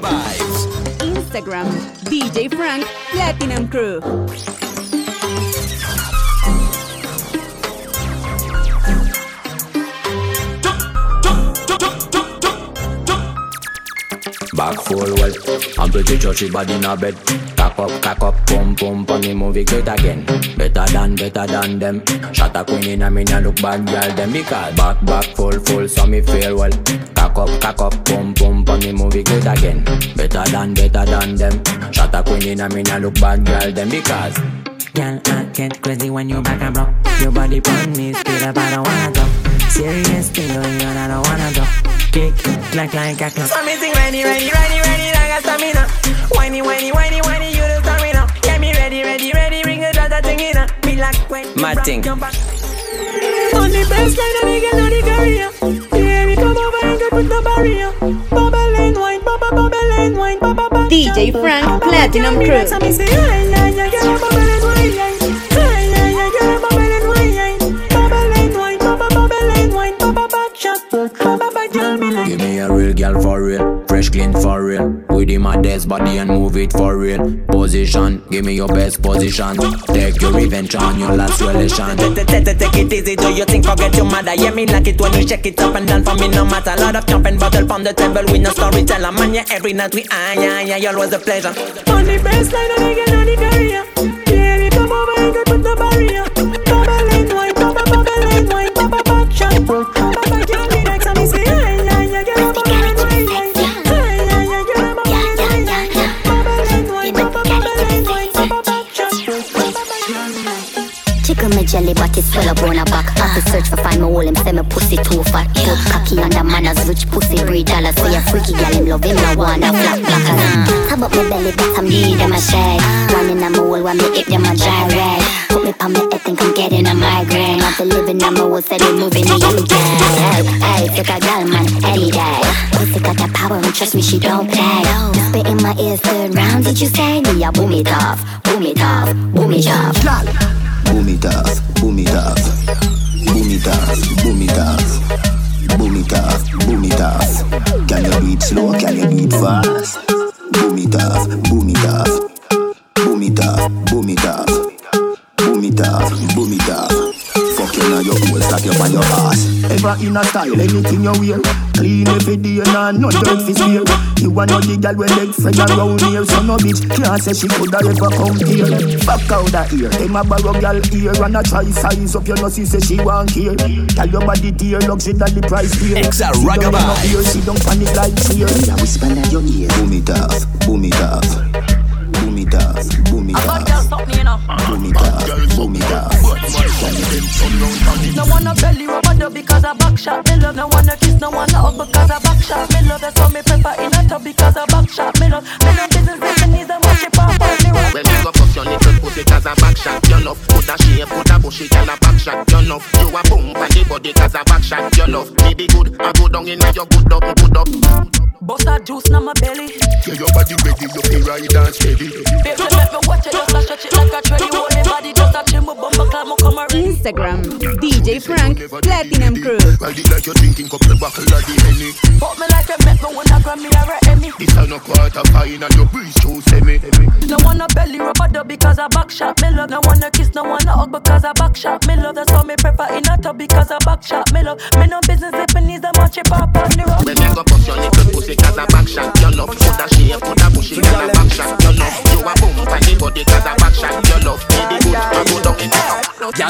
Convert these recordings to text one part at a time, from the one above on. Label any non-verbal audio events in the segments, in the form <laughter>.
Vibes. Instagram, DJ Frank Platinum Crew. Back full well. I'm pretty churchy body in a bed. Cock up, cock up, pump, pump On the movie great again. Better than, better than them. Shot a queen in a me nah look bad girl them Because back, back full, full So me feel well. Cock up, cock up, pump, pump On the movie great again. Better than, better than them. Shot a queen in a me nah look bad girl them Because. Girl, I get crazy when you back and block. Your body burn me, speed up, I don't wanna go Serious thing going on, I don't wanna go Kick, clack like a clock So me sing ready, ready, ready, ready like a stamina. Whiny, whiny, whiny, whiny, you the stamina. Get me ready, ready, ready, ring a dot, thing in Me like when you Mad thing. your back. On the baseline, a nigga know the career. Yeah, me come over and get with the barrier. Bubble and wine, bubble, bubble and wine, bubble, bubble DJ Frank Platinum Crew. Girl for real, fresh clean for real. With him a desk body and move it for real. Position, give me your best position. Take your revenge on your last relation. Take it easy, do you think forget your mother? Yeah, me like it when you shake it up and down for me, no matter. Lot of jumping bottle from the table, we no storyteller. Man, yeah, every night we ah, yeah, yeah, always a pleasure. On the baseline, a nigga on the career. Yeah, we come over and get with the barrier. Me jelly body swell up on a back Have to search for find my hole him say me pussy too fat. Put cocky under manners rich pussy breed dollars. So you freaky gal him love him no wanna flap black Top up my belly got some need them a shade One in a mole when me hit them a red. Put me on me head think I'm getting a migraine. I've been living on my whole steady moving the UK Hey, hey, take a gal man any day Pussy got that power and trust me she don't play. Spit in my ears third round did you say? Me a boom it off, boom it off, boom it off Boom it off, boom it off, boom it off, boom it off, boom it off, boom it off. Can you do slow? Can you do fast? Boom it off, boom it off, boom it off, boom it off, boom it off, boom it off. Fuck you now, your hole, slap you on your ass. Ever in a style, anything you wear. Clean every day, nah, no dirt fi smear. You want know the gal with leg fed around here, so no bitch can't say she coulda ever come here. Back out that ear, them a borrow gal ear and a try size up your nose, say she want here. Tell your body dear, luxury that the price here. Exa Sit down Ragga in my Vibes. ear, She don't panic like fear. Yeah, whisper in your ear. Boom it off, boom it off, boom it off, boom it off. Boom it off, boom it off. Can you No wanna belly rub under because I back shot me love. No wanna kiss, no wanna hug because I back shot me love. That's why me prefer in a tub because I back shot me love. Me no business if me needs a watch it pop on me rub. When you go fuck your little pussy cause a back shot you love Put a shape, put a bushy girl a back shot you love You a boom for the body cause a back shot you love Me be good, I go down in your good up, good up Bust a juice na my belly. Yeah, your body ready, you feel right and steady Baby, let me watch it, just a stretch it like a tread. You hold me body, just a chin, but bumper climb, come around. Instagram, DJ Frank Platinum Crew. Ride it like you're drinking couple buckle of the Henny Fuck me like a met me when I grab me a Emmy. This a no quarter fine and you breeze through semi No wanna belly rub under because I back shot me love. No wanna kiss, no wanna hug because I back shot me love. That's why me prefer in a tub because I back shot me love. Me no business if me needs a match it pop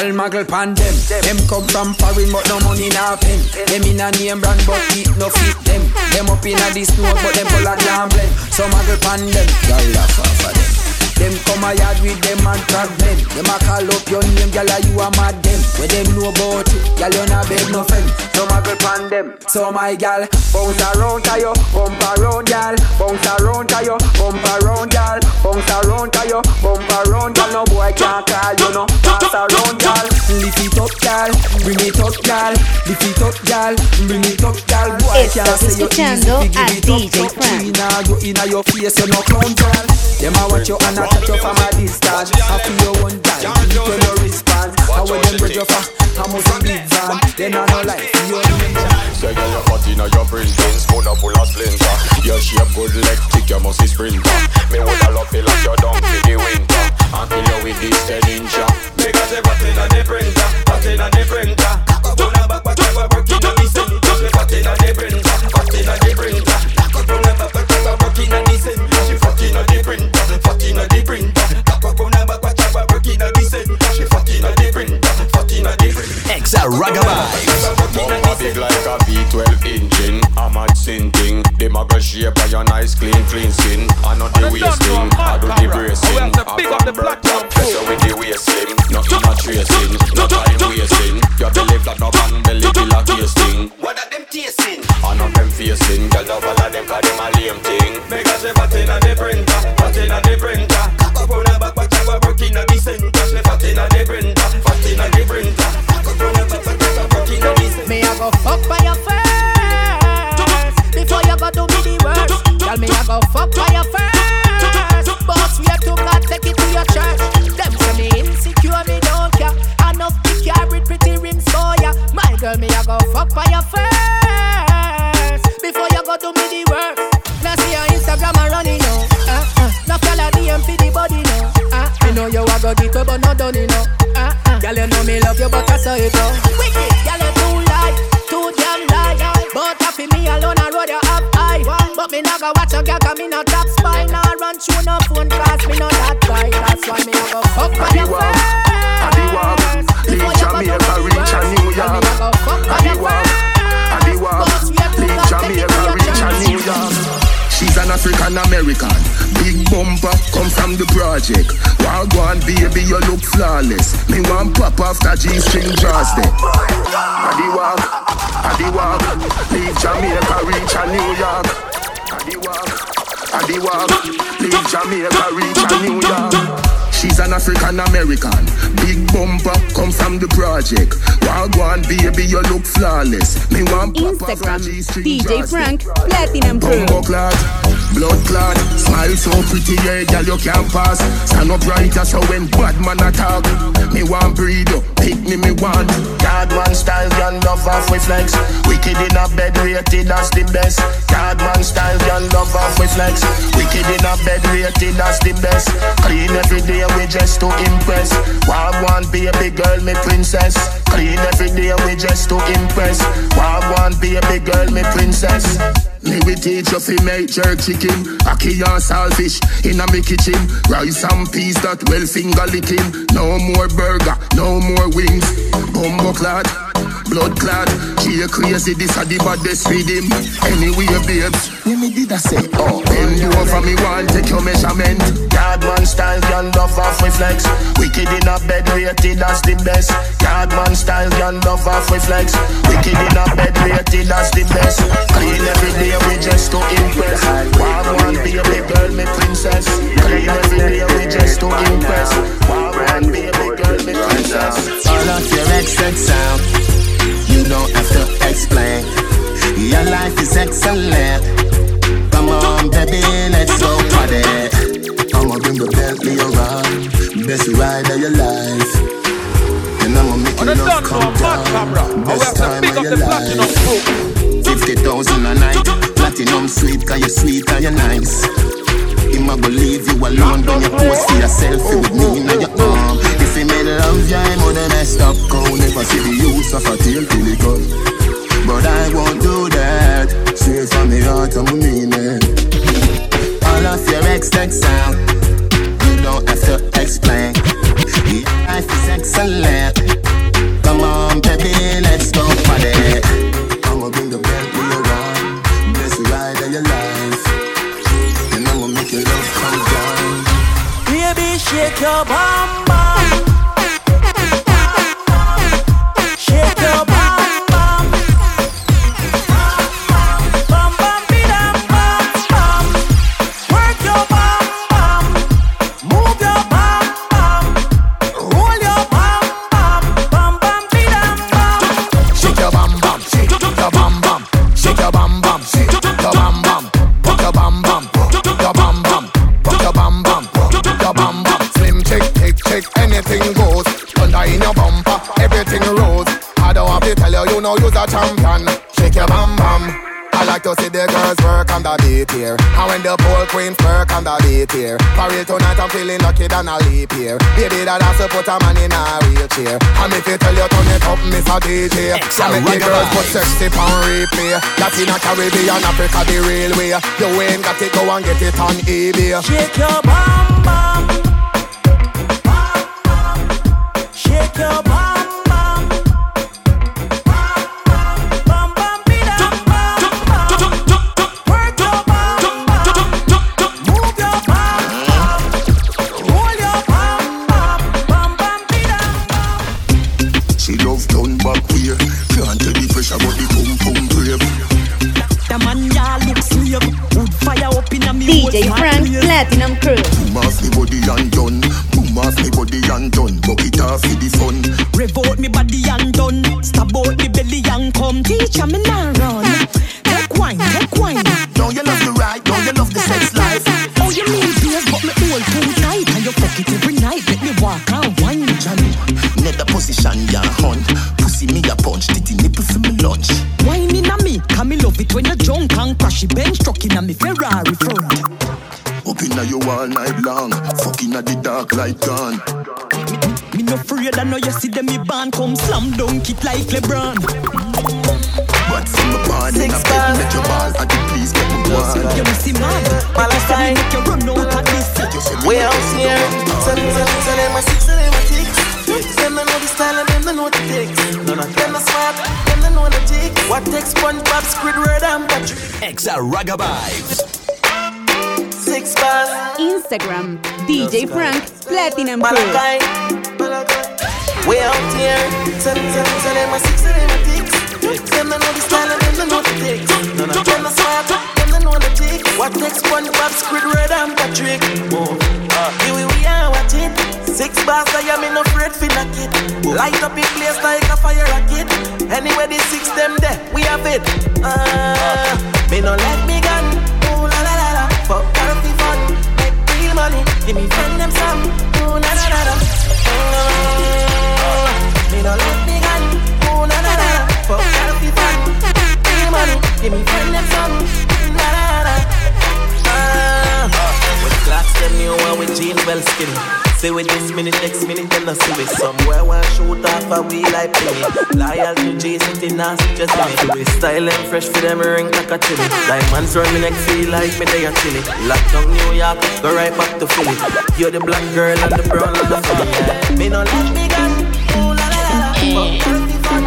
Y'all muggle pan them. Them come from foreign but no money na pen. Them in a name brand but it no fit them. Them up in a this snow but them full of gambling. So muggle pan them. Y'all laugh of them. Them come a yard with them and track them. Them a call up your name, gyal you a mad them. Where them know about you, gyal you not beg no friend. So muggle pan them. So my gyal, bounce around to you, bump around gyal, bounce around to you, bump around gyal, bounce around to you, bump around gyal. No boy can't call you no, pass around gyal. Lift it up gyal, bring it up gyal, lift it up gyal, bring it up gyal. Boy can't say you easy, give it up, DJ Frank. inna you inna your face, you no clown girl. Them a watch you and a touch you from a distance. I feel one time, you no response. How when them bridge you for, I must be big van. Then I no life, you Say girl, your body now your brain pins Full of full of splinter Your shape good leg kick, you must sprinter. Me woulda love feel like you're down for the winter. And kill you with this 10 incher. Because they fat inna the printer, fat inna the printer. Turn a back, back, back, work inna the center. She fat inna the printer, fat inna the printer. Turn a back, back, back, work inna the center. She fat inna the printer, fat inna the printer. Printer. Exa Ragabye. Bumper big like a V12 engine. I'm a sin thing. Them a go shape by your nice clean, clean skin. I know the wasting. I do the bracing. Oh, I big up the black top. Pressure with the wasting. Nothing a tracing. No time wasting. Your belly flat no man belly feel a tasting. What are them tasting? I know them facing. Girl love all of them 'cause them a lame thing. Make a she fat inna the printer. Fat inna the printer. Cock up on her back, back, back, work inna the center. She fat inna the printer. A go fuck by your first project. Wagwan baby, you look flawless. Me want pop after G-string draws there. Adi walk, Adi walk, leave Jamaica, reach a New York. Adi walk, Adi walk, leave Jamaica, reach a New York. She's an African American, big bumper, come from the project. Wagwan baby, you look flawless. Me want Instagram G-string DJ. Frank Platinum Pro. Blood clad, smile so pretty, yeah, girl you can't pass. Stand up right, so when bad man attack, me want breed pick me, me want. Card man style, girl love off with flex. Wicked in a bed, rated as the best. Card man style, girl love off with flex. Wicked in a bed, rated as the best. Clean every day, we just took impress. Want to impress. Wagwan baby girl, me princess. Clean every day, we just took impress. Want to impress. Wagwan baby girl, me princess. Me we teach you fi make jerk chicken. Ackee and saltfish in a me kitchen. Rice and peas that well finger licking. No more burger, no more wings. Bumbo clad, blood clad She a crazy, this a the baddest with him Anyway babes, when me did I say? Oh Bend you over me one, take your measurement Yard man style, girl love off we flex. Wicked in a bed, rated as the best. Yard man style, girl love off we flex. Wicked in a bed, rated as the best. Clean every day, we just to impress. Wagwan baby girl, me princess. Clean every day, we just to impress. Wagwan baby girl, me princess. All of your exit sound, you don't have to explain. Your life is excellent. Come on, baby, let's go party. I'ma bring the Bentley around, best ride of your life. And I'ma make the love come now, Mad Cabra. down. Best time of your life. 50,000 a night, platinum sweet, cause you're sweet and you're nice. Him a believe you alone when you post for yourself with me in your arm. He made love you, I'm on the messed up cold. Never see the use of a tail till it cut. But I won't do that. Straight from the heart, I'm mean it. All of your ex sound, uh, you don't have to explain. Your life is excellent. Come on, baby, let's go party. I'ma bring the Bentley around, best ride of your life. And I'ma make your love come down. Baby, shake your bum to see the girls work on the beat here. And when the pole queens work on the beat here. For real tonight, I'm feeling lucky than a leap year. Baby, that has to put a man in a wheelchair. And if you tell you turn it up, Miss a DJ. I make the girls put sexy pound replay. That's in a Caribbean, Africa, the real way. You ain't got it, go and get it on eBay. Shake your bum bum. Shake your bum bum. DJ Frank Platinum Crew. Boom off me body and done. Boom off me body and done. Bucket off for the fun. Revolt me body and done. Stab out me belly and come. Teacher me now run. Take wine, take wine. Don't you love the ride? Don't you love the sex life? Oh, you mean beers, but me hold too tight. And you fuck it every night. Let me walk and wine, Johnny. Nether position, ya hunt. Pussy me a punch. Titty nipple for me lunch. Wine in a me, come me love it when you drunk and crashy bench truck in a me Ferrari front. Up inna you all night long. Fucking at the dark light gone. Me no afraid, I know you see them me band come slam dunk it like LeBron. But from the barn in a bed, let your ball at the please get me one. You me see mad, Palestine, make you run out of this. We out here, tell them, tell them, tell them, my six, tell them, my ticks. Them they know the style and them they know the ticks. Them the smart, them they know the ticks. What takes SpongeBob, Squidward and Patrick? Exa Ragabibes. Six bars. Instagram DJ Frank Platinum Crew. Malachi, we out here, tell them, tell them, tell them, my six, tell them, my ticks. Them they know the style and them they know the ticks. Them the smart, them they know the ticks. What takes SpongeBob, Squidward and Patrick? Oh, uh, here we are watching. Six bars, I am in afraid for knock it. Light up in place like a fire rocket. Anyway, the six them there, we have it. Uh, me no let me well skinny. Say with this minute, next minute, then I see we somewhere one shoot off a wheel like penny. Loyal to J City, nasty just me. We style and fresh for them ring like a chili. Diamonds run me neck, feel like me they are chilly. Lockdown New York, go right back to Philly. You're the black girl and the brown and the funny. Yeah. Me no let me gun. Ooh la la la la. Fuck girl, be fun.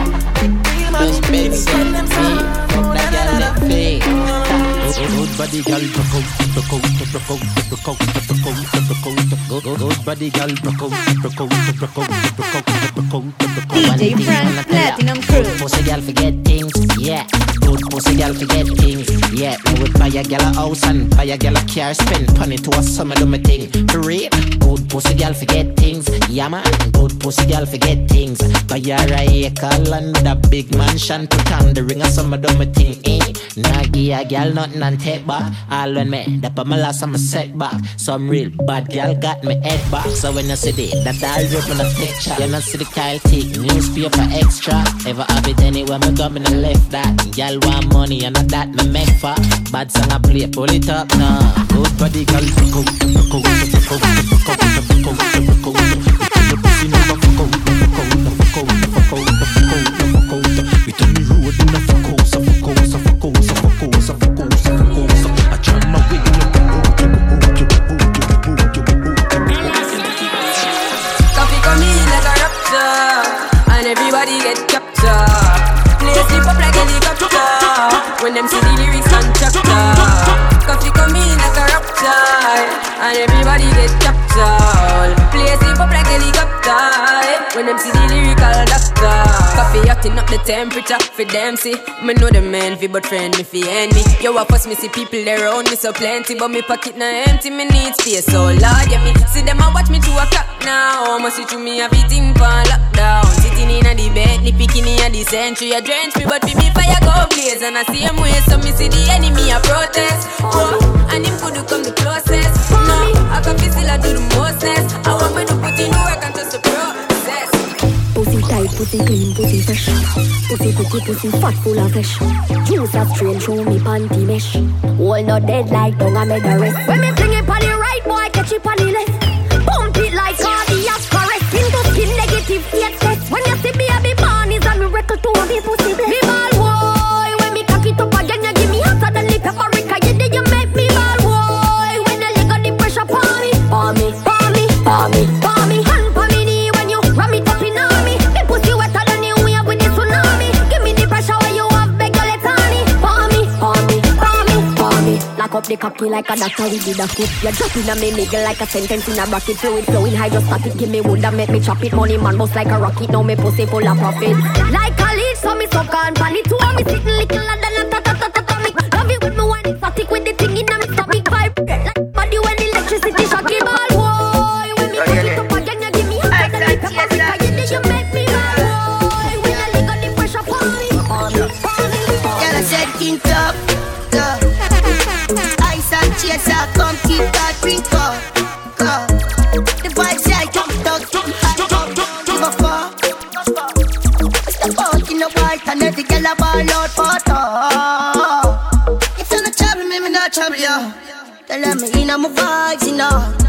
Real man, me friend them some. me, that girl that fake. Good body girl, broke out, broke out, broke out, broke out, broke out, broke out. Good, good, good body girl, broke out, broke out, broke out, broke out, broke out, broke out. DJ Frank Platinum Crew. Pussy girl forget things, yeah. Good pussy girl forget things, yeah. Me would buy a girl a house and buy a girl a car, spend money to a summer do me thing. For real, good pussy girl forget things, yeah man. Good pussy girl forget things. Buy her a acre land with a big mansion, put on the ring a summer do me thing, eh. Nah give a girl nothing and take back. All when me, that my last I'm a setback. Some real bad girl got me head back. So when you see the that all drip in a picture, you not see the Kyle take newspaper extra. Ever have it anywhere me go me no left that. Girl want money and not that me make for. Bad song I play, pull it up now. Good body girl, broke out, broke out, broke out, broke out, pussy never fuck out, fuck out, fuck out, fuck out, fuck out, fuck out. The road in a fuck out, so fuck fuck out, fuck temperature for them see. Me know the man fi but friend me fi enemy. Yo I first me see people around me so plenty. But me pocket na empty me need space. So large yeah me See them a watch me to a clock now. Must see through me everything for lockdown. Sitting in a the bed, ni picking in the century I drench me but fi me fire go blaze. And I see him way so me see the enemy a protest. Oh, And him could come the closest. No, I can feel still I do the mostest. I want me to put in the work and just the process Pussy tight, pussy clean, pussy fresh. Pussy pretty, pussy fat, full of flesh. Juice a strange, show me panty mesh. Wall not dead like dung, I made the rest. When me fling it on the right, boy, catch it on the left. Pump it like cardiac correct. Skin to skin, negative hate test. When you see baby born, up the cocky like a doctor, we did a coup. You drop in a me nigga like a sentence in a bracket. Fluid flowing hydrostatic. Give me wood and make me chop it. Money man bust like a rocket. Now me pussy full of profit. Like a lead, so me suck on pan it. Two of me sitting little than a ta ta ta ta ta me. Love it with me when it's static with the thing in a me stomach. Vibrate like body when electricity shock it ball. Boy, when me cock it up again, you give me hotter than the paprika. You did you make me ball. Boy, when Tell me in my vibes, you know.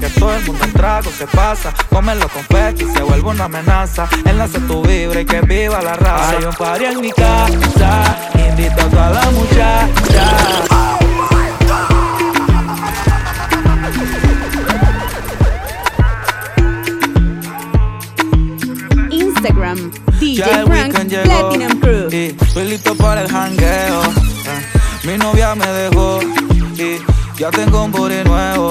Que todo el mundo en trago se pasa. Come los confeti se vuelve una amenaza. Enlace tu vibra y que viva la raza. Hay un party en mi casa. Invito a toda la muchacha. Instagram, DJ Ya el Frank llegó Platinum Crew. y estoy listo para el jangueo. Eh, Mi novia me dejó y ya tengo un booty nuevo.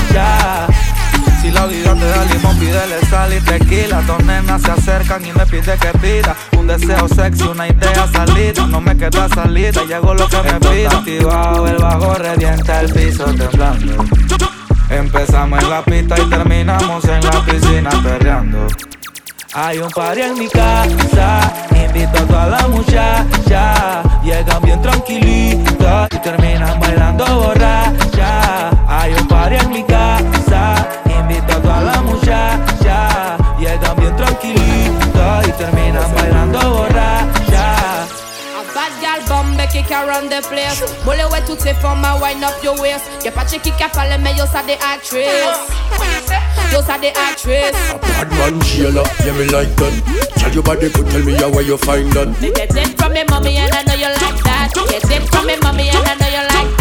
Vida te da limón, pídele sal y tequila. Dos nenas se acercan y me pide que pida un deseo sexy, una idea salida. No me queda salida, llegó lo que me pida. Activado, el bajo revienta el piso temblando. Empezamos en la pista y terminamos en la piscina perreando. Hay un party en mi casa, invito a toda la muchacha. Llegan bien tranquilitas y terminan bailando borracha. Hay un party en mi casa, invito a toda la muchacha. Llegan bien tranquilitas y terminan bailando borracha. Bad gal bombe qui can run the place. Boule ouais toutes ces femmes à wind up your waist. Y'a pas de qui a parlé mais yo ça des actrices Yo ça des actrices Bad man Sheila, yeah me like that. Tell your body good, tell me how where you find that. Me get it from me mommy and I know you like that. Get it from me mommy and I know you like that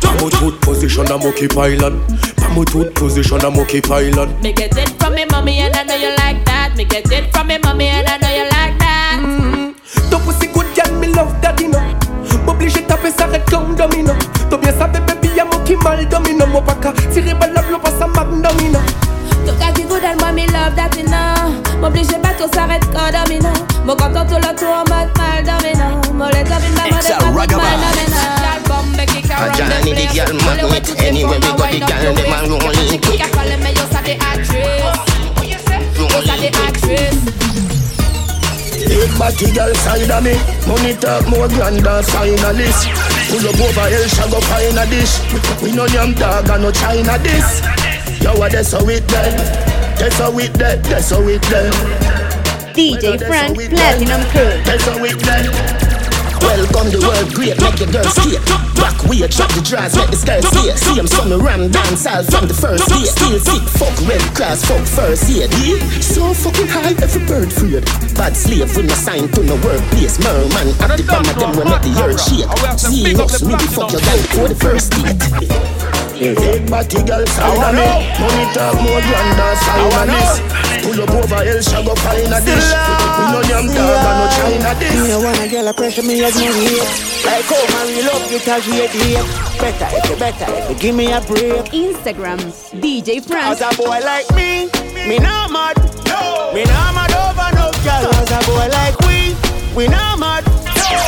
Pamo tooth position, I'm okay island Pamo tooth position, I'm okay island Me get it from me mommy and I know you like that. Me get it from me mommy and I know you like that. Mm-hmm. Ton pussy good, girl, me love that, you know M'oblige taper ça red comme domino. T'as bien savais, baby, y'a mon qui mal domino. Mon pas qu'à tirer balle la blow, pas ça domino Tout cas good and moi me love that you know M'oblige pas tout s'arrête quand domino. Mon content tout le tour en mode can A run the Johnny the place girl Boule ouais magnet Anywhere we femmes go the girl your them a waist rolling Y'a pas de qui a parlé mais yo ça des actrices Yo ça des actrices Big body girl side of me. Money talk more grand than finalist. Pull up over hell, shag up in a dish. We no yam dog and no China this Yo, what that's how it dead That's how it dead, that's how it dead DJ Frank Platinum Crew. That's how it dead Welcome the world great, make the girls skate. Back way, drop the drawers, make the skirt see. See him son ram dance all from the first day. Still sick, fuck red class, fuck first aid. Yeah? So fucking high, every bird freed. Bad slave with no sign to no workplace. Merman, at the palm of them will make the earth shake. See us, me fuck your guy for the first date. Big body girl side of me Money talk more grand than sign of this Pull up over El Shago find a dish. We no yam dog and no China dish. Me wanna girl a pressure me as my weight Like how my real up you tell she hate Better if you better if you give me a break. Instagram DJ Frank As a boy like me, me not mad. No. Me not mad over no girl. As a boy like we, we not mad. No.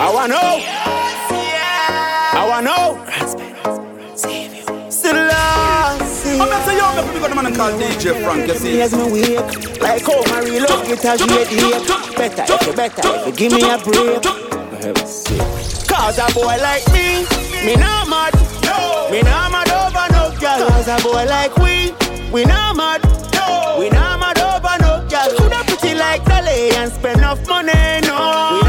I wanna know. I wanna know. Selassie. I'm not saying young people got the man called DJ Frank, you see. Here's my wake. Like how my real love guitar shade Better if you better if you give me a break. Cause a boy like me, me not mad. No. Me not mad over no girl. Cause a boy like we, we not mad. No. We not mad over no girl. Coulda pretty like Dolly and spend enough money. No. We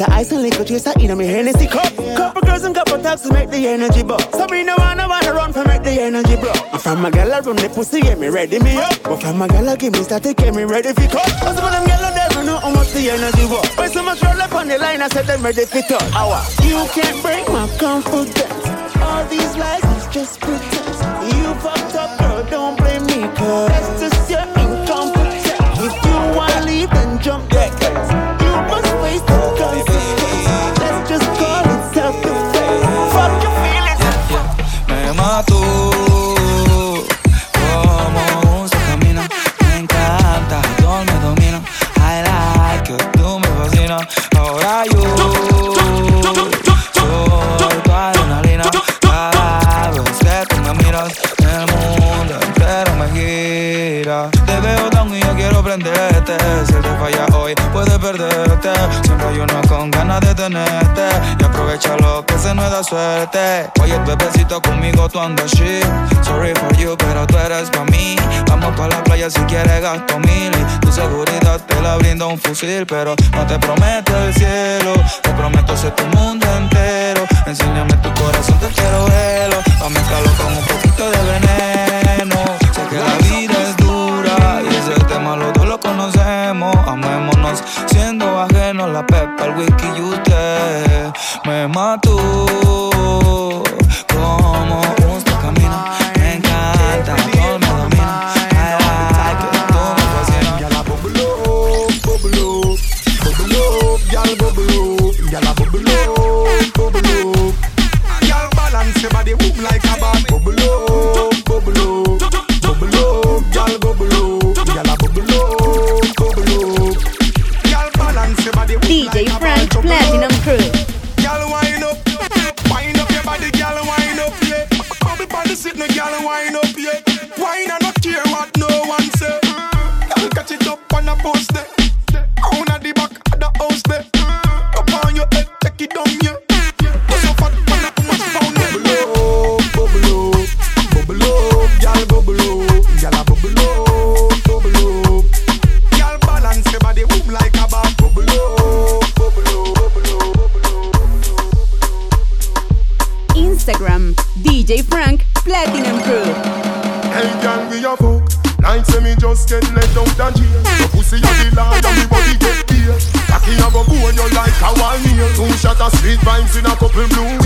up. It's a ice and liquor chaser in me Hennessy cup. Couple girls and couple talks to make the energy buzz. So me no wanna wanna run for make the energy bro. And from my gal I run the pussy get me ready me up. But from my gal I give me start to get me ready for cut. Cause of them gal never know how much the energy was. But so much roll up on the line I said them ready for touch. Hour. You can't break my confidence. All these lies is just pretense. You fucked up girl, don't blame me cause that's just your incompetence. If you wanna leave then jump that Y aprovecha lo que se nos da suerte. Oye, bebecito, conmigo tú andas shit. Sorry for you, pero tú eres pa' mí. Vamos pa' la playa si quieres gasto mil. Tu seguridad te la brinda un fusil. Pero no te prometo el cielo. Te prometo ser tu mundo entero. Enséñame tu corazón, te quiero verlo. Pa' mezclarlo con un poquito de veneno. Sé que la vida es dura y ese tema los dos lo conocemos. Amémonos siendo ajenos. La pepa, el whisky y usted me mató. Como un se camina. Me encanta, me domina. Gyal balance your body, move like a bat. Bubble no gyal wind up, yeah. Wine and not care what no one say. Gyal catch it up on a post there. Frank Platinum Crew. Hey, gang, we a fuck. Like say me just get let out the jail. Your pussy a the lie and me body get beer. Cocky a go bone you like a wall nail. Two shot of sweet vibes in a couple. Blue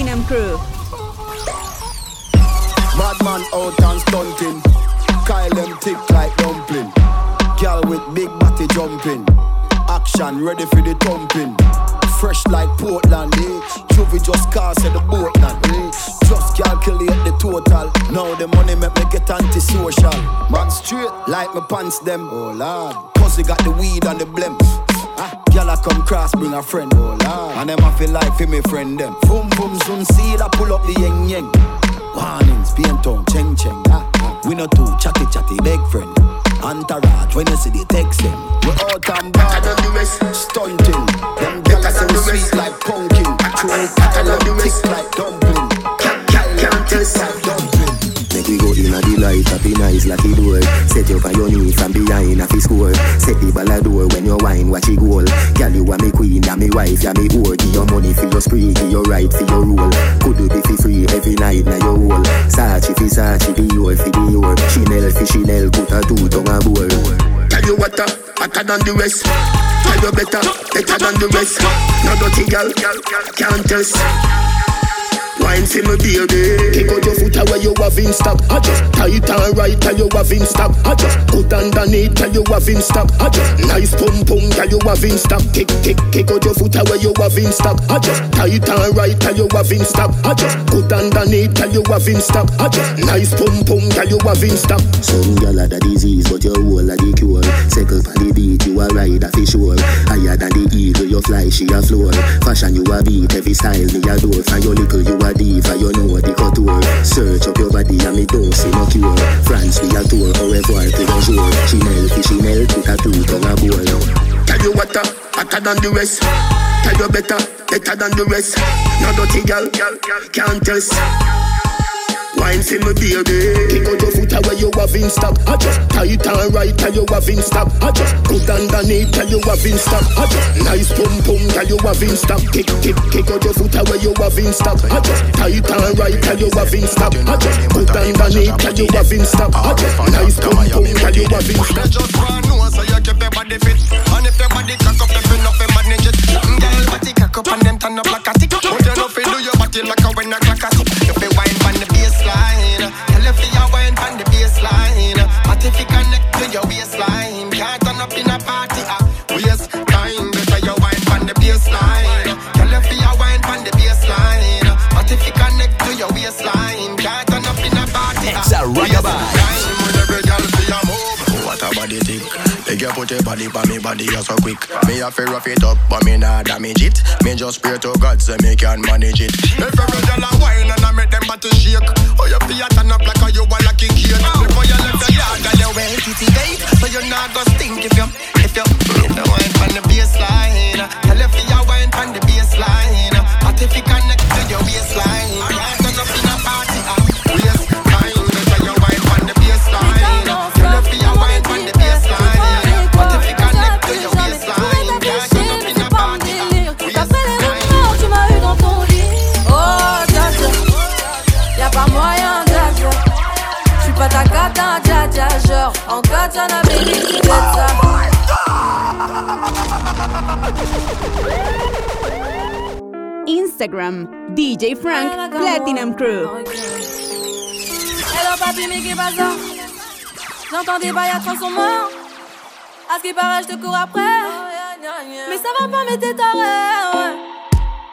Platinum Crew. Bad man out and stunting. Kyle them thick like dumpling. Girl with big body jumping. Action ready for the thumping. Fresh like Portland, eh? Juvie just cast at the boatland, eh? Just calculate the total. Now the money make me get antisocial. Man straight like my pants them. Oh lord, pussy got the weed and the blem. Come cross, bring a friend, oh lord. And them a feel like for me friend them. Boom boom zoom, seal, I pull up the yeng yeng. Warnings, paint on, cheng cheng. Ah, ah. We no too chatty chatty, big friend. Entourage, when you see the text them. We out and bad, stunting. Them a so sweet like pumpkin. True, thick like dumpling. Can't taste in a delight, happy nice like it door. Set you on your knee from behind a fi score. Set the ball a door when you wine, watch it goal. Girl, you are me queen, and me wife, ya me whore. Give your money for your spree, give your right for your rule. Could you be fi free every night na your hole? Sachi fi Sachi, be your fi be your. Chanel fi Chanel, put a two tongue a bowl. Tell you what, uh, hotter than the rest. Tell you better, better than the rest. No dirty girl, can't test. Wine for me baby. Kick out your foot away you have in stock? I just tight and right and you have in stock? I just put underneath and you have in stock? I just nice pum pum and you have in stock? Kick kick kick out your foot away you have in stock? I just tight and right and you have in stock? I just put underneath and you have in stock? I just nice pum pum and you have in stock? Some gyal a disease, but your whole a the cure. Circle for the beat, you a ride a fish sure. Higher than the eagle, you fly, she a floor. Fashion you a beat, every style me a door. For your little, you a diva, you know the couture. Search up your body and me don't see no cure. France we a tour, au revoir to bonjour. Chanel fi Chanel, put a two tongue a bowl. Tell you what, uh, hotter than the rest. Tell you better, better than the rest. No dirty girl, can't test. Wine for me baby. Kick out your foot away you have in stock. I just tight and right and you have in stock. I just put underneath and you have in stock. I just nice pum pum and you have in stock. Kick kick kick out your foot away you have in stock. I just tight and right and you have in stock. I just put underneath and you have in stock. I just nice pum pum and you have in stock. Just your your up, then and them turn up like a tick. But you know fi do your body like a when a clock a you put your body by me body, you so quick. Me have to rough it up, but me nah damage it. Me just pray to God so me can manage it. Every girl a wine and I make them body shake, oh you feel turn up like a you a lucky kid. Before you left the yard, girl you well date, so you not go stink if you if you if you wine on the baseline. Tell you feel you wine on the baseline, but if you DJ Frank Platinum Crew. Hello papi, mais qu'est ça J'entends des bails à. À ce qui paraît, je te cours après. Mais ça va pas, mais t'es taré.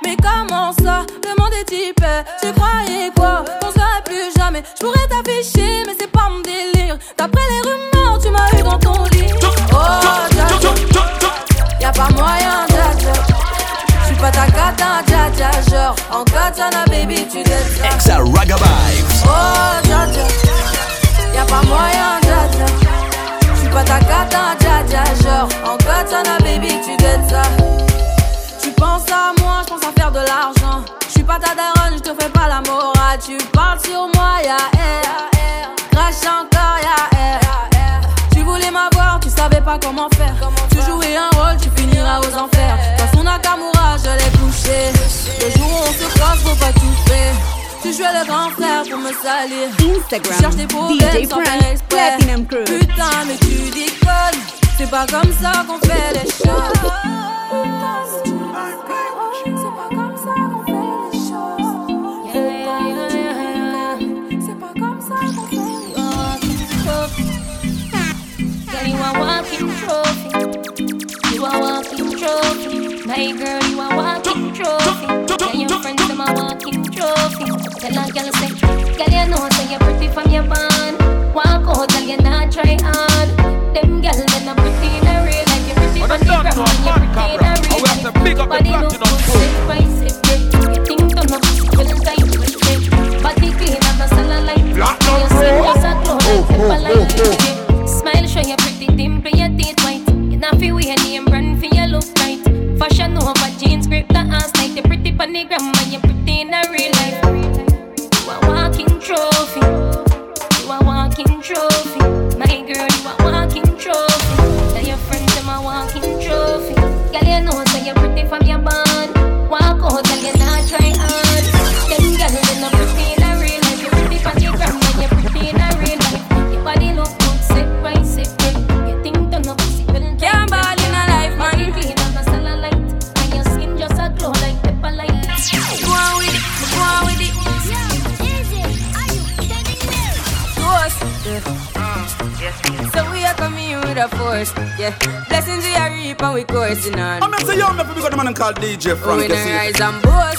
Mais comment ça? Le monde est type. Tu croyais quoi? Qu'on serait plus jamais. Je pourrais t'afficher, mais c'est pas mon délire. D'après les rumeurs, tu m'as eu dans ton lit. Oh. Y'a pas moyen. J'suis pas ta cata, dja dja. Genre, en katana, baby, tu ça. Exa Raga Vibes. Oh, dja dja. Y'a pas moyen, dja dja. J'suis pas ta cata, dja dja. Genre, en katana, baby, tu ça. Tu penses à moi, j'pense à faire de l'argent. J'suis pas ta daronne, j'te fais pas la morale. Tu parles sur moi, y'a air. Crash encore, y'a air. Tu voulais m'avoir, tu savais pas comment faire. Tu jouais un rôle, tu finiras aux enfers. Nakamura, je l'ai couché. Le jour où on se croise, faut pas tout faire. Tu jouais le grand frère pour me salir. Instagram, Tu cherches des problèmes DJ sans Frank faire exprès. Platinum Crew. Putain, mais tu déconnes. C'est pas comme ça qu'on fait les choses. A walking trophy. You a walking trophy. My girl, you a walking trophy. Yeah, your friends DJ Frank. You don't rise and boast.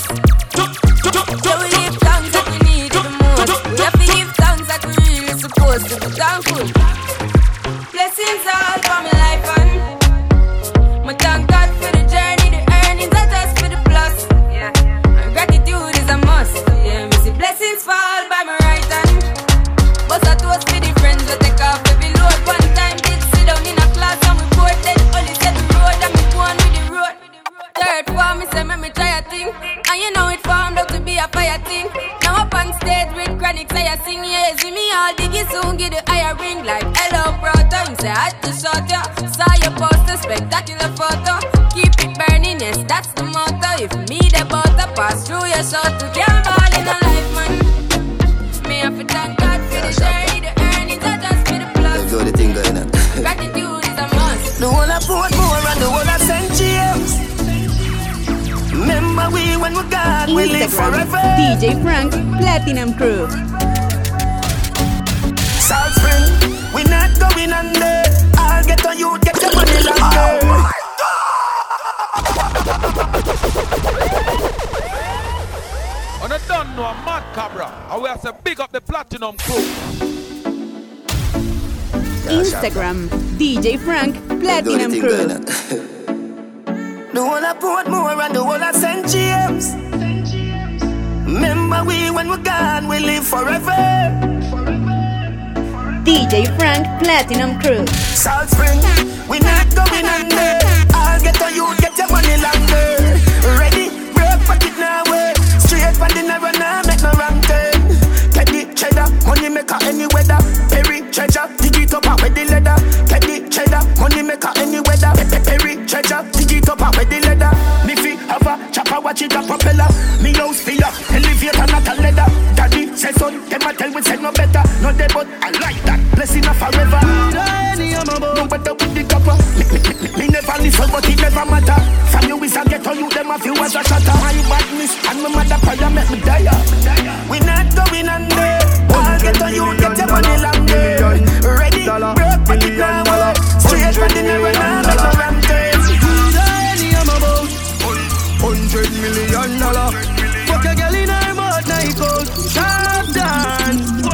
Pass through your shot to can't ball in a life, man. Me have to thank God for the journey, the earnings are just for the plus. Do the thing going on. Gratitude is a must. The whole of Portmore and the whole of St. James. Remember we when we God, we live Instagram, forever. DJ Frank Platinum Crew. Salt Spring, we not going under. I'll get on you, get your money longer. On oh a done no a mad cabra. I will say big up the platinum crew. Instagram, DJ Frank, Platinum Crew. <laughs> The whole of Portmore and the whole of St. James. Remember we when we're gone, we live forever. DJ Frank, Platinum Crew. Salt Spring, we not going under. I'll get to you, get your money longer. Ready, break pocket now way. Straight from the narrow now, make no wrong turn. The cheddar, money maker any weather. Perry treasure, dig it up out with the leather. The cheddar, money maker any weather. Perry treasure, dig it up out with the leather. Me fi have a chopper, watch it a propeller. Me house fi up, elevator not a leather. Daddy say son, them a tell we say no better. No dead but I like that. Blessing a forever. No better with the copper. Me, me, me, never listen, but it never matter. From you is a ghetto, you them a few as a shatter. My badness and my mother prayer make me die. We not going under. I'll get to you, get your money longer. Ready, break, put it down. Straight from the never now, make no ram Hundred million dollar. Fuck a girl in her mouth, night cold. Sharp dance.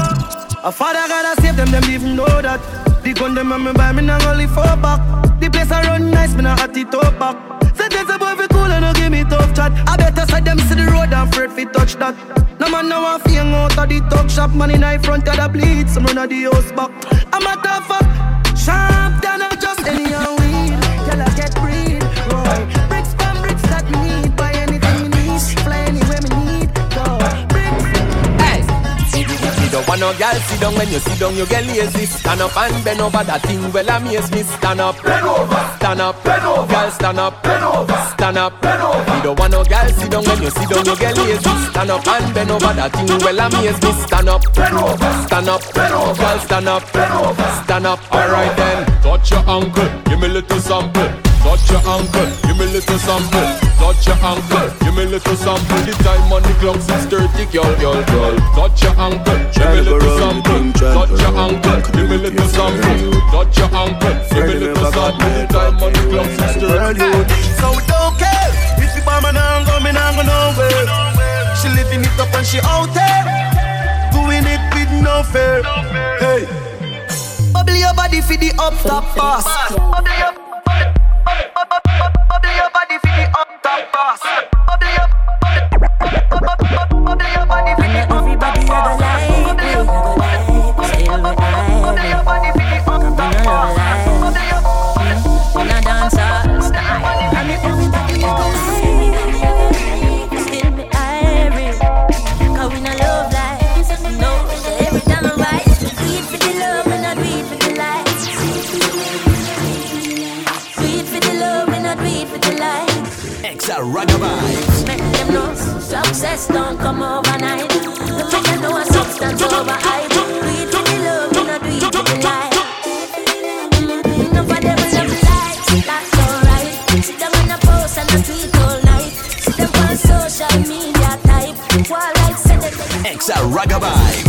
A father gotta save them, them even know that. The gun them and me buy me now only four back. The place I run nice, me not hot it up back. Say there's a boy fi cool and no give me tough chat. I better side them see the road and afraid fi touch that. No man now want hang out of the talk shop. Man in front of the bleed, some run of the house back. I'm a tough fuck. Sharp no girl sit down when you sit down, you get lazy. Stand up and bend over that thing. Well, amaze me. Stand up, bend over, stand up, bend over. Girl, stand up, bend over, stand up, bend over. You don't want no girl sit down when you sit down, you get lazy. Stand up and bend over that thing. Well, amaze me. Stand up, bend over, stand up, bend over. Girl, stand up, bend over, stand up. Alright then, touch your ankle, give me a little sample. Touch your ankle, give me a little sample. Touch your ankle, give me a little sample. The time on the clock, 6:30, girl, girl, girl. Touch your ankle, give me a little sample. Touch your ankle, give me a little sample. Touch your ankle, give me little sample. The time on the clock, 6:30. So it don't care if the bomb and I'm going, I'm nowhere. She living it up and she out there, doing it with no fear. Hey, bubble your body for the up top boss. Bubble your the up success don't come overnight. No make them know a substance over hype. Do it for the love, we not do it for the life. No for them love life, that's alright. Sit down on a post and a tweet all night. Sit them on social media type. While like say them Exa Ragga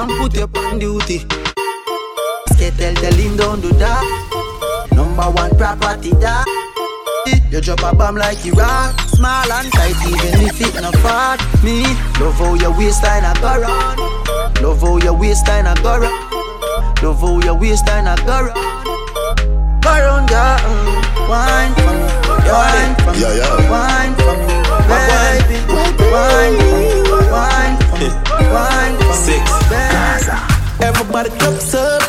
and put you on duty. Skate tell him don't do that. Number one property that. You drop a bomb like Iraq Small and tight even if it not fat Me, love how your waistline a go round Love how your waistline a go round Love how your waistline a go round Go around, yeah. Mm. Wine for me, wine for me, Yeah, yeah. wine for me, baby. Wine for me, wine for me, Six. Everybody cups up.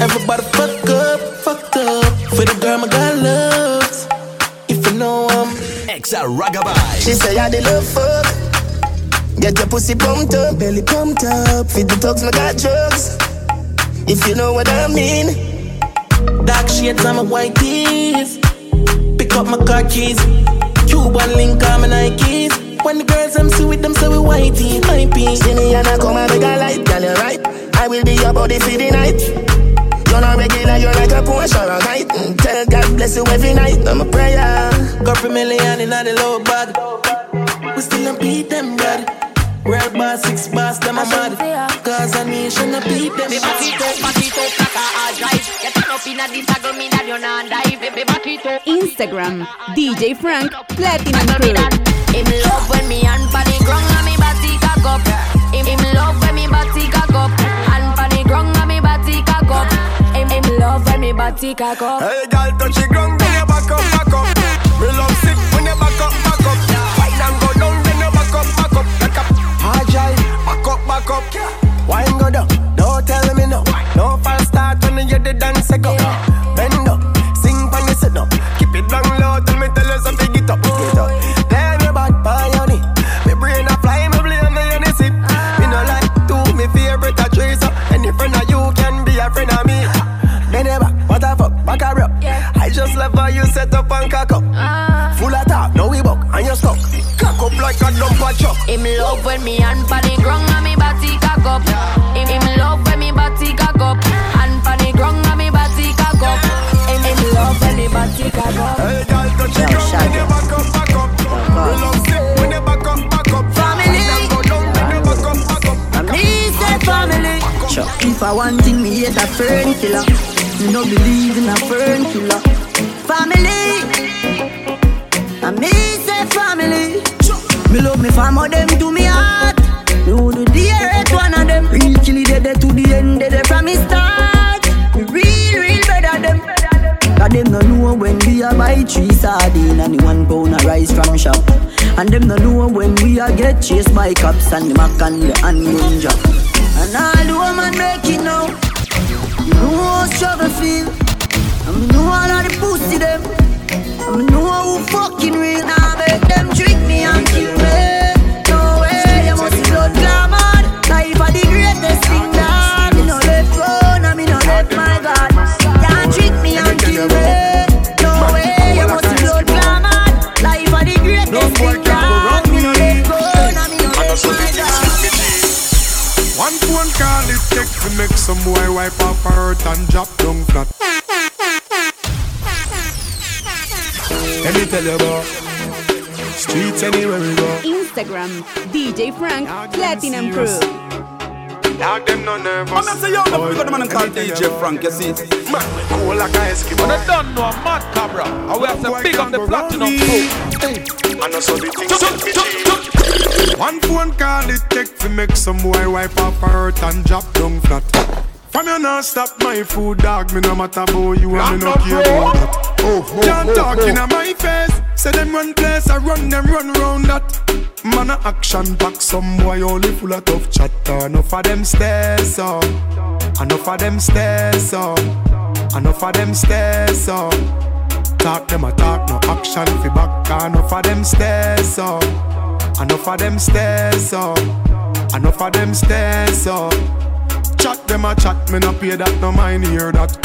Everybody fuck up, fucked up. For the girl my God loves. If you know I'm Exa Ragabai. She say I the love fuck. Get your pussy pumped up, belly pumped up. Feed the dogs, my got drugs. If you know what I mean. dark shades on my white tees. Pick up my car keys. Cuban link on my Nikes. When girls I'm see with them, say we whitey, high pee. See me and I come and make a light, girl, you right. I will be your body for the night. You're not regular, you're like a Porsche or a kite. Mm, Tell God bless you every night. I'm a prayer. Couple million in the low bag. We still don't beat them, blood. Real boss, six boss, them a mad. Cause a nation a beat them. Me Instagram, DJ Frank Platinum Crew. Love when me me body cock up. Love when me body cock up. Me body cock up. Love when me body cock up. Hey, girl, touch the ground, back up, back up. Me love when you back up, back up. Wine and go down, you back up, back up. Back up, back up, back up. Wine go down, start when you hear the dance go. Bend up, sing when you sit up. Keep it down low, tell me tell you something, get up, get up. Tell me about pioneer. Me brain a fly, me blame the sip. Me no like to me favorite a tracer. Any friend of you can be a friend of me. Then you back, what the fuck, back a rub. I just love how you set up and cock up. Ah. Full of talk, now we buck and you stuck. Cock up like a dumper truck. Him love when me hand pon the ground and me body cock up. Him, up. The. Family. If I want thing, me hate a fern killer. Me no believe in a fern killer. Family. And me say family. Me love me family, them to me heart. Me would do the earth one of them. Real killy dead to the end, dead from me start. Buy three sardine and one pound of rice from shop. And them no know when we a get chased by cops and the mac and the handgun job. And all the woman make it now. You know how struggle feel. And me know all of the pussy them. And me know who fucking real. Now some boy wipe off her hurt and drop down flat. Let me tell you about streets anywhere we go. Instagram, DJ Frank Platinum Crew. Dog them no nervous. I'm not say yo, the good man called DJ Frank, you see. Man, we cool like a Eskimo. When I don't know a mad cabra, I will have to big up the platinum crew. I know so the things that me cheap. One phone call it take to make some boy wipe off her hurt and drop down flat. From you not stop my food, dog. Me no matter about you and me no care about that. Oh, Can't talk in oh. my face. Say them run place, I run them run round that. Man a action back, some boy only full of tough chatter. Enough of them stairs up, enough of them stairs up, enough of them stairs up. Talk them a talk, no action fi back. Ah, enough of them stairs up, enough of them stairs up, enough of them stairs up. Chat them a chat, me no pay that, no mind hear that.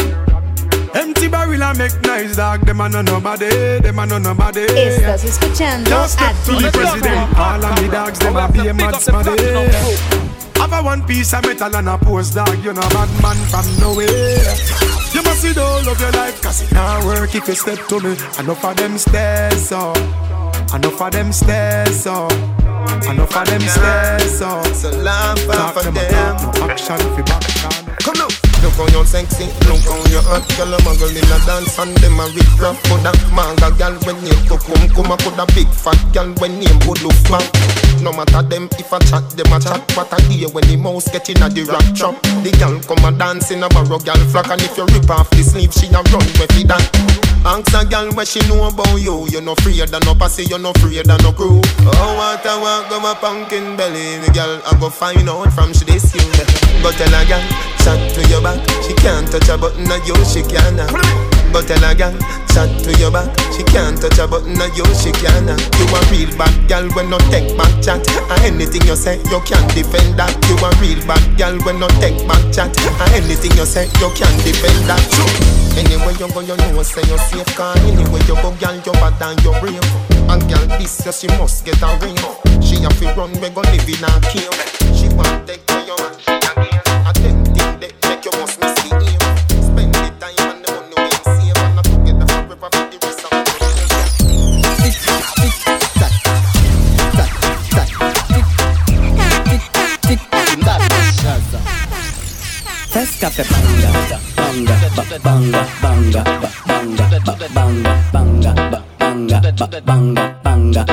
Empty barrel a make nice dog, them a no nobody, them a no nobody. Estás escuchando Just a step to the president, all of me dogs, them a be a mad smaddy. Have a one piece of metal and a post dog, you know bad man from nowhere. You must see the whole of your life, cause it not work if you step to me. Enough of them stairs up, enough of them stairs up. Enough of them stairs up. A laugh Talk for them a no action fi back. Come now. Look how you sexy, look how you hot Girl a muggle in a dance and them a rip rap Coulda manga girl when name to come Come a coulda big fat girl when name would look back No matter them if I chat, them a chat. What I hear when the mouse get in a the rap trap. The gal come a dance in a barrow gal flock, and if you rip off the sleeve, she a run with it that. Ask a gal what she know about you. You no afraid of no pussy, you no afraid of no crew. Oh, what I want, go my pumpkin belly. The gal I go find out from she this you. Go tell a gal, chat to your back. She can't touch a button, and you she can. Go tell a gal, chat to your back. She can't touch a button, and you she can. You a real bad gal when no take back chat. And anything you say, you can't defend that. You a real bad gal when no take back chat. And anything you say, you can't defend that. Anyway you go, you know say you safe. Cause anyway you go, gal, you bad and you brave. And gal, this year she must get a ring. She have to run, we go live in a cave. She want take to your man again. I ça fait banga, banga, banga, banga, banga, banga, banga, banga, banga, banga, banga,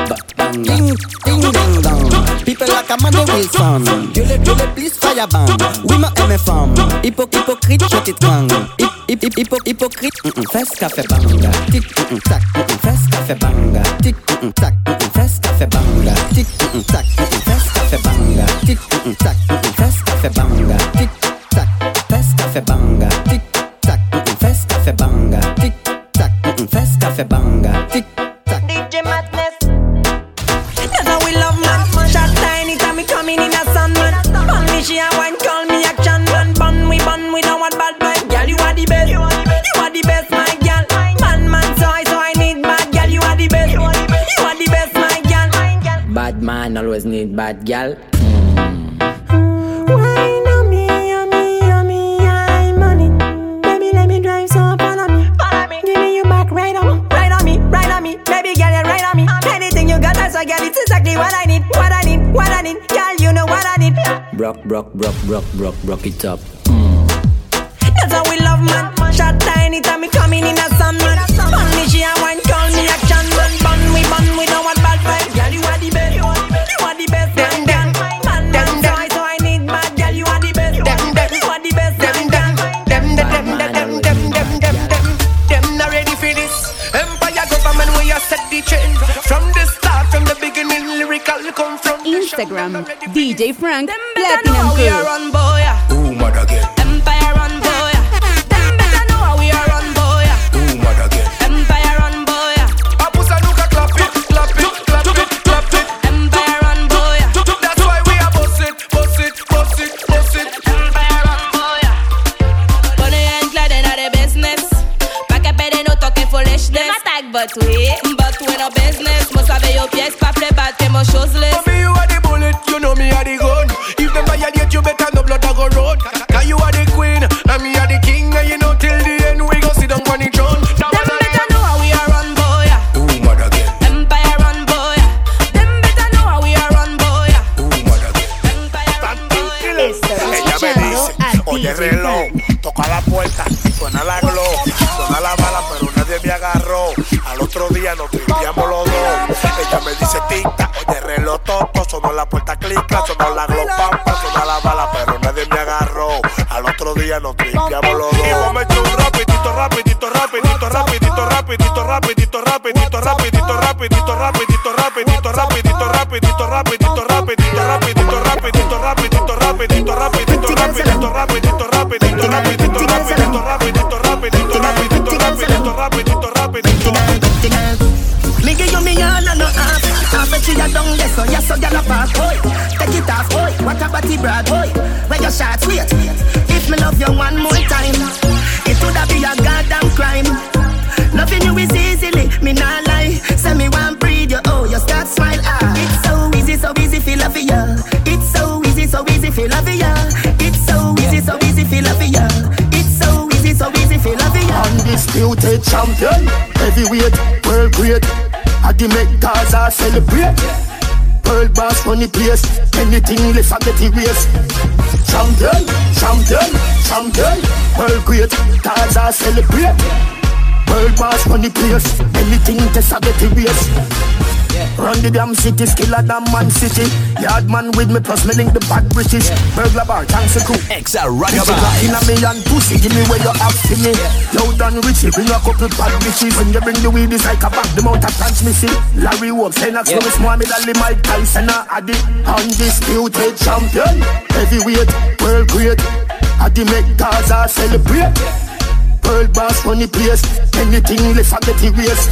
ding, ding, ding, dong. People like a man of Wilson. You let, you let, please fire bang. Oui, ma aime femme. Hypo, hypocrite, je t'y twang. Hip, hip, hip, hypocrite. Fais ça fait banga, tic, tac. Fais ça fait banga, tic, tac. Fais ça fait banga, tic, tac. up. Mm. That's how we love man. Shot tiny time coming in a sun man. Bun me she a wine, call me action man. Bun we bun we don't want bad vibes. Girl you are the best. You are the best. Damn damn. Man man I so I need bad. Girl you are the best. You are the best. Damn damn. Damn damn damn damn damn damn damn. Them not ready for this. Empire government we a set the trend from the start from the beginning lyrical come from. Instagram DJ Frank. Oye reloj, toca la puerta, suena la glow, suena la bala pero nadie me agarró. Al otro día nos triviamos los dos. Ella me dice tic-tac, oye reloj toto, sonó la puerta clica, sonó la glow pampa, suena la bala pero nadie me agarró. Al otro día nos triviamos los dos. Y vos me echó un rapidito, rapidito, rapidito, rapidito, rapidito, rapidito, rapidito, rapidito, rapidito, rapidito, rapidito, rapidito, rapidito, rapidito, rapidito, rapidito, brag. Boy Where your shots? Wait. If me love you one more time It woulda be a goddamn crime. Loving you is easily, me not lie. Say me want breathe you, oh you start smile. Ah It's so easy, so easy feel love ya. It's so easy, so easy feel love ya. It's so easy, so easy feel love ya. It's so easy, so easy feel love ya. Undisputed champion, heavyweight, world great. I make Gaza celebrate. World boss the place, anything left I get erased. Champion, champion, champion, world great. Gaza celebrate. World boss the place, anything test I get erased. Run the damn city, skiller than man city. Yard man with me, plus me link the bad British. Burglar bar, thanks a crew. Exa Ragabye. Inna me and pussy, give me where you have for me. Loud and richy, bring a couple bad bitches. When you bring the weed, it's like a back, the mount of transmission. Larry Wolf, Senax, yeah. Lewis Mohammed Ali, Mike Tyson, Addy. Undisputed champion. Heavyweight, world great. I make Gaza celebrate. World boss run the place. Anything left, forget the race.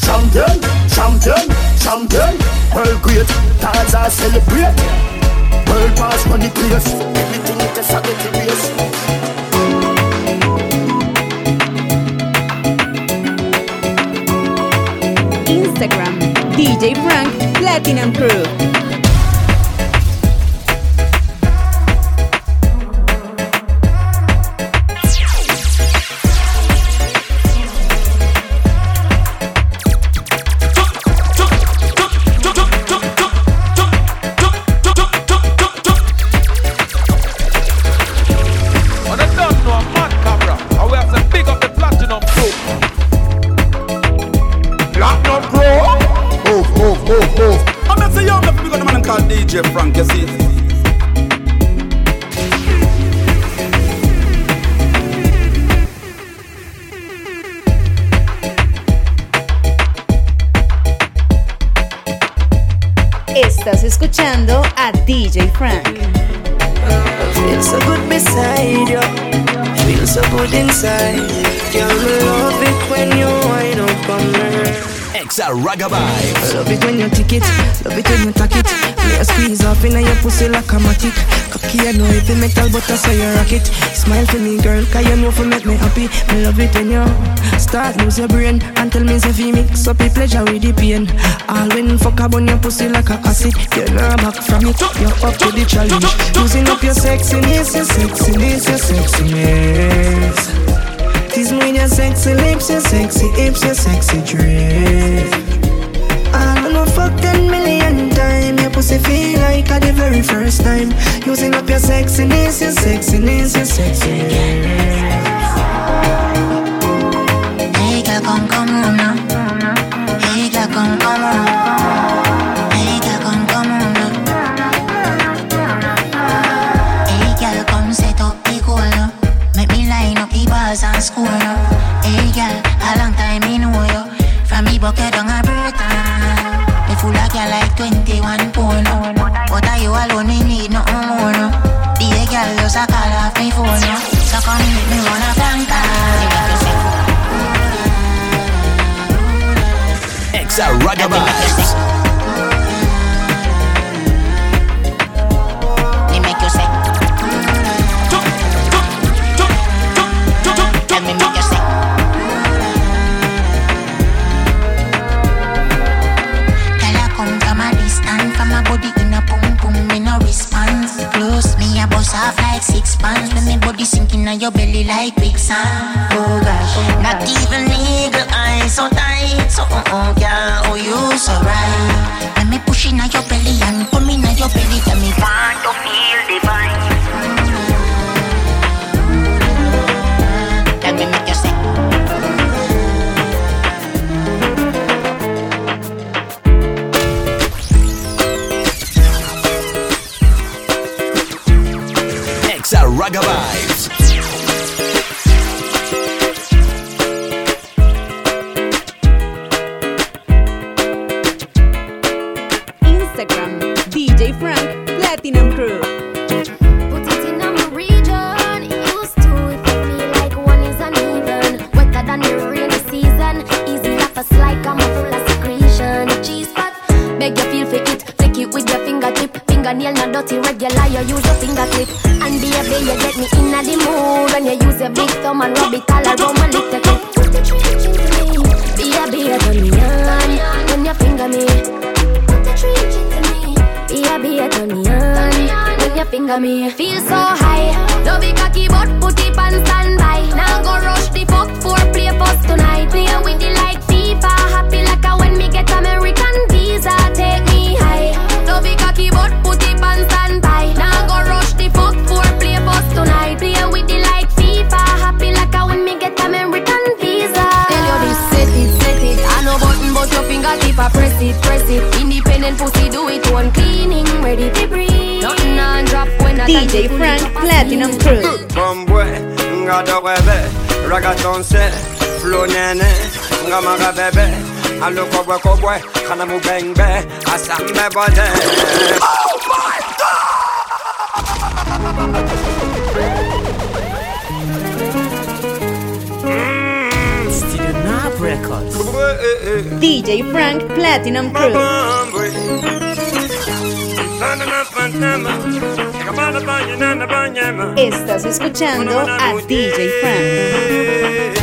Champion, champion, champion. World great. Gaza celebrate. World boss run the place. Anything left, forget the race. Instagram, DJ Frank Platinum Crew. Exa Ragabye. Love it when you tick it, love it when you tack it. Me a squeeze off in your pussy like a matic. Cocky, I know if you metal, but I saw you rock it. Smile for me, girl, cause you know for make me happy. Me love it when you start lose your brain and tell me if you mix up the pleasure with the pain. All when fuck up on your pussy like a acid. You're not back from it, you're up to the challenge. Using up your sexiness, your sexiness, your sexiness. Tease me your sexy lips, your sexy hips, your sexy dress. Feel like at the very first time. Using up your sexiness, your sexiness, your sexiness. Hey girl, come come on now. Hey girl, come come on. Turn me on when you finger me. Feel so high. No big cocky, but put it on standby. Now go rush the fuck for play post tonight. Play with the like FIFA. Happy like a when me get American visa. Take me high. No big cocky, but put it on standby. American visa. Tell you it, set it. I no button, but your fingertip I press it, press phone cleaning, ready to breathe. Nothing on drop when I DJ Frank Platinum Crew. Bombwe, nga do bebe, ragaton se, flow nene, nga maga bebe. Alo kobwe kobwe, kana mu bang be, asambe bode. Oh my Still DJ Frank Platinum Crew. Estás escuchando a DJ Frank.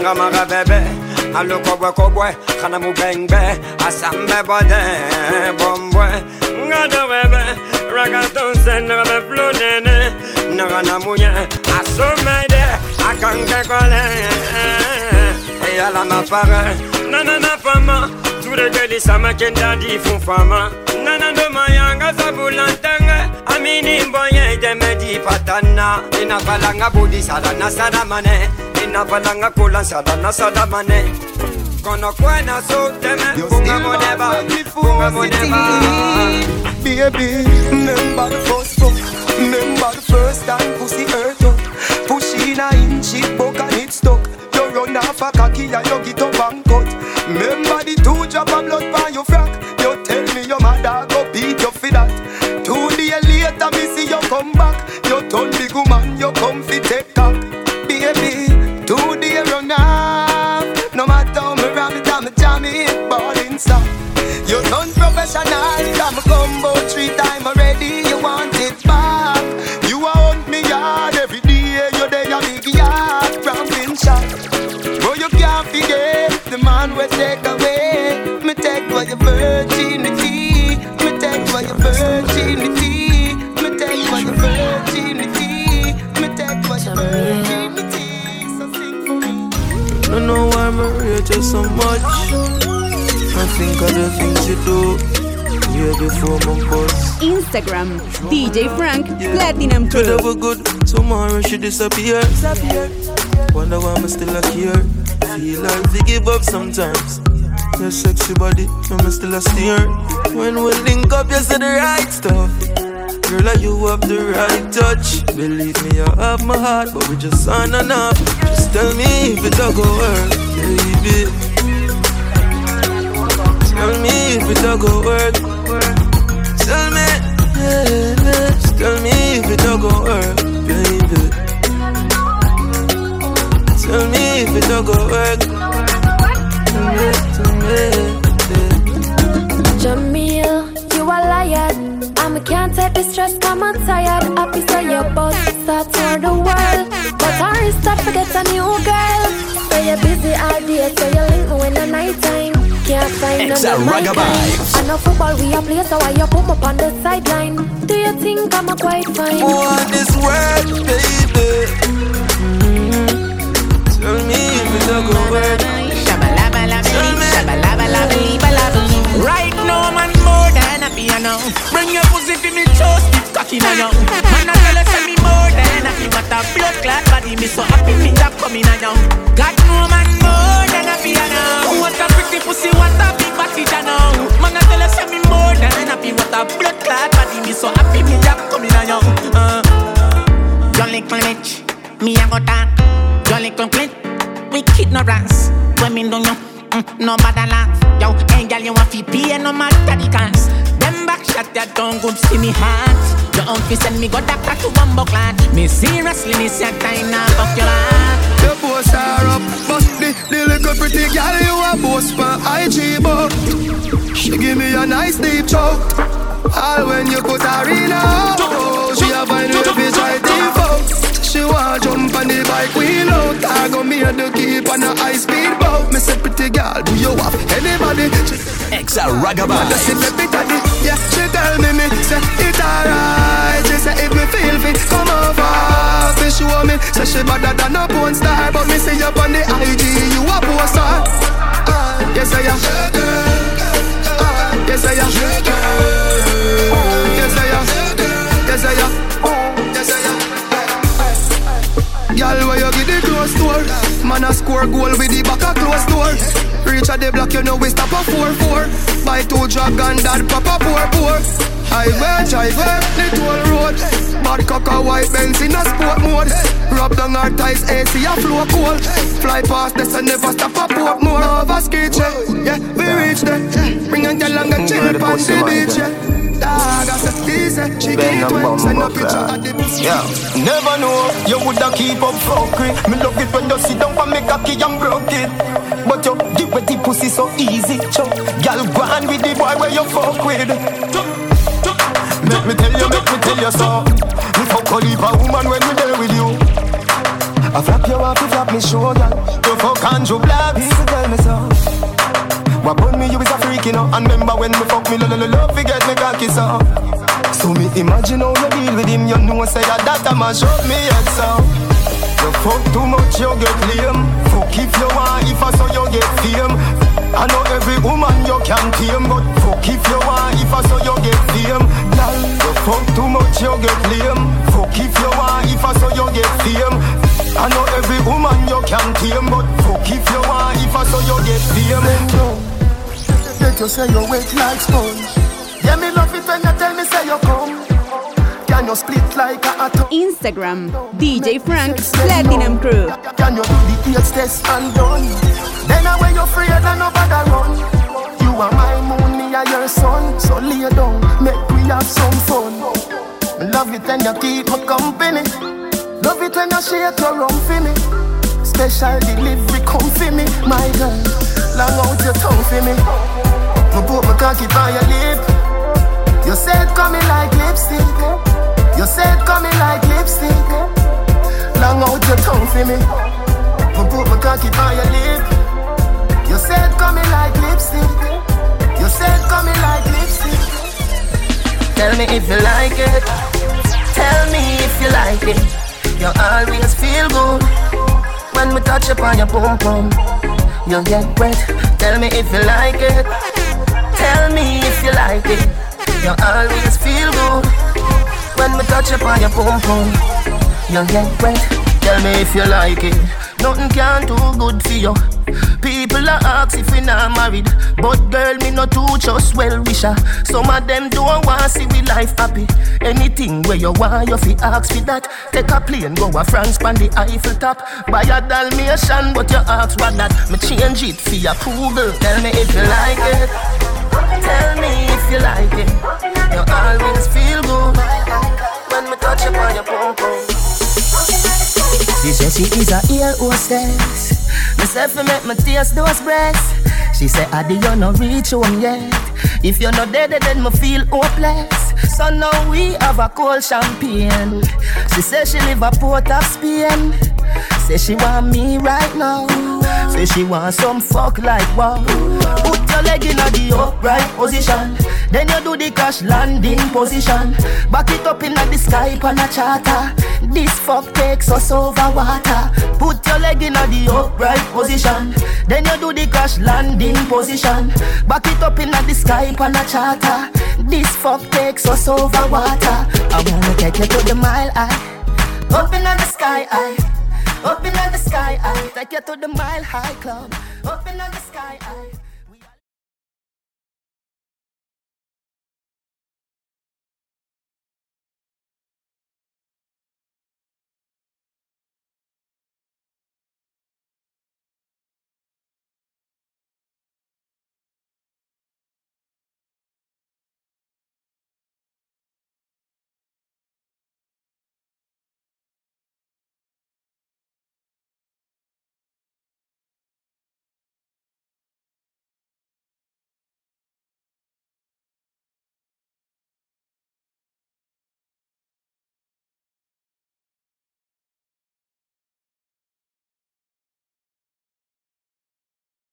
Nga do bebe. Alo kobwe kobwe, kana mu bang be, asambe bode. Bombwe, nga bebe, ragaton se, nga be nene, na munye, asomede, akanke kole. Eyala ma pare, nana na fama, turegeli sama kenda di fun fama. Nana do mayanga zabulantanga, amini mbonye deme di patana. Ina falanga budi sadana sadamane, ina falanga kula sadana sadamane. Kono kwena so deme, bunga moneba, bunga moneba. Baby, remember the first fuck. Remember the first time pussy hurt up. Push in a inch, it broke and it stuck. You run off a cocky and you get up and Instagram DJ Frank Platinum Crew. Today we good, tomorrow she disappear. Wonder why I'm still a here. Feel like we give up sometimes. Your sexy body, I'm still a steer. When we link up, you say the right stuff. Girl, like you have the right touch. Believe me, you have my heart, but we just aren't enough. Just tell me if it don't go work, baby. Tell me if it don't go work. Me, tell me if it don't go work, baby. Tell me if it don't go work. Tell me, tell me, Jamil, you a liar. I'm a can't take the stress, come I'm tired. Happy say your boss start for the world. But I start forget a new girl. Say you're busy all day, so you link find Exa none of my Ragga kind. Vibes. I know football we a play, so why you put me on the sideline? Do you think I'm a quite fine? For this world, baby. Tell me if it don't go work. Me go doctor to bumbo clan. Me seriously, me say time now fuck your heart. The boss are up, but the, the little pretty girl you a boss for IG but She give me a nice deep choke. All when you put her in a oh, she a find way to try default. She want jump on the bike wheel out. I go me and the keep on a high speed boat. Me say pretty girl, do you have anybody? Say Vibes. baby yeah. She tell me me say it alright. She say if me feel fit, come over. She show me say she better than a porn star, but me see you on the IG, you a poster. Uh, yes I am. Uh, yes I am. Yes I am. Yes I am. Yes I am. Girl, where you get the close door? Man a score goal with the back a close door. reach at the block, you know we stop a 4-4 Buy two dragon, dad pop a poor poor. Highway, driveway, the toll road. Bad cock white Benz in a sport mode. Rub down our ties, AC a flow cold. Fly past this and never stop a port more. Over check, yeah, we reach there. Bring a and get chill on the beach, yeah dog, I said easy. She keep to send a picture of the Yeah, never know you woulda keep up fuckery. Me love it when you sit down for me cocky and broke it. But you give with the pussy so easy, chop. Girl, go on with the boy where you fuck with. Make me tell you, make me tell you so. Me fuck a leave a woman when we there with you. I flap you off, you flap me shoulder. You fuck Andrew Black, people tell me so. What about me, you is a freak, you know And remember when me fuck me, lo lo lo love, me cocky, so So me imagine how you deal with him. You know say that that a mash up me head, so. You fuck too much, you get lame. Fuck if you want, if I saw you get fame. I know every woman you can tame But fuck if you want, if I saw you get fame. Girl, you fuck too much, you get lame. Fuck if you want, if I saw you get fame. I know every woman you can tame But fuck if you want, if I saw you get fame. Let you. Say you wet like sponge. Yeah, me love it when you tell me say you come. Can you split like a atom? Instagram, DJ Frank Platinum Crew. Can you do the test and done? Then I when afraid and nobody run. You are my moon, me are your sun. So lay down, make we have some fun. Love it when you keep company. Love it when you shake your rum for me. Special delivery come for me, my girl. Long out your tongue for me. Me put my cocky by your lip. You said coming like lipstick. You said coming like lipstick. Long out your tongue for me. Me put my cocky by your lip. You said coming like lipstick. You said coming like lipstick. Tell me if you like it. Tell me if you like it. You always feel good when we touch upon your pum pum. You get wet. Tell me if you like it. Tell me if you like it. You always feel good when we touch upon your pum pum. You get wet. Tell me if you like it. Nothing can do good for you. People ask if we not married, but girl, me no too just well wisher. Some of them don't want see we life happy. Anything where you want, you fi ask for that. Take a plane, go a France, pan the Eiffel top. Buy a Dalmatian, but you ask what that. Me change it for your approval. Tell me if you like it. Tell me if you like it. You always feel good when me touch upon your pum pum. She said she is a ear hostess. Me Myself fi make me taste those breasts. She say, Adi, you no reach home yet. If you're not dead, then me feel hopeless. So now we have a cold champagne. She say she live a port of Spain. Say she want me right now. Say she want some fuck like wow. Put your leg in the upright position. Then you do the crash landing position. Back it up in the sky on a charter. This fuck takes us over water. Put your leg in the upright position. Then you do the crash landing position. Back it up in the sky on a charter. This fuck takes us over water. I wanna take you to the mile high. Up in the sky high. Up in the sky high. Take you to the mile high club. Up in the sky high.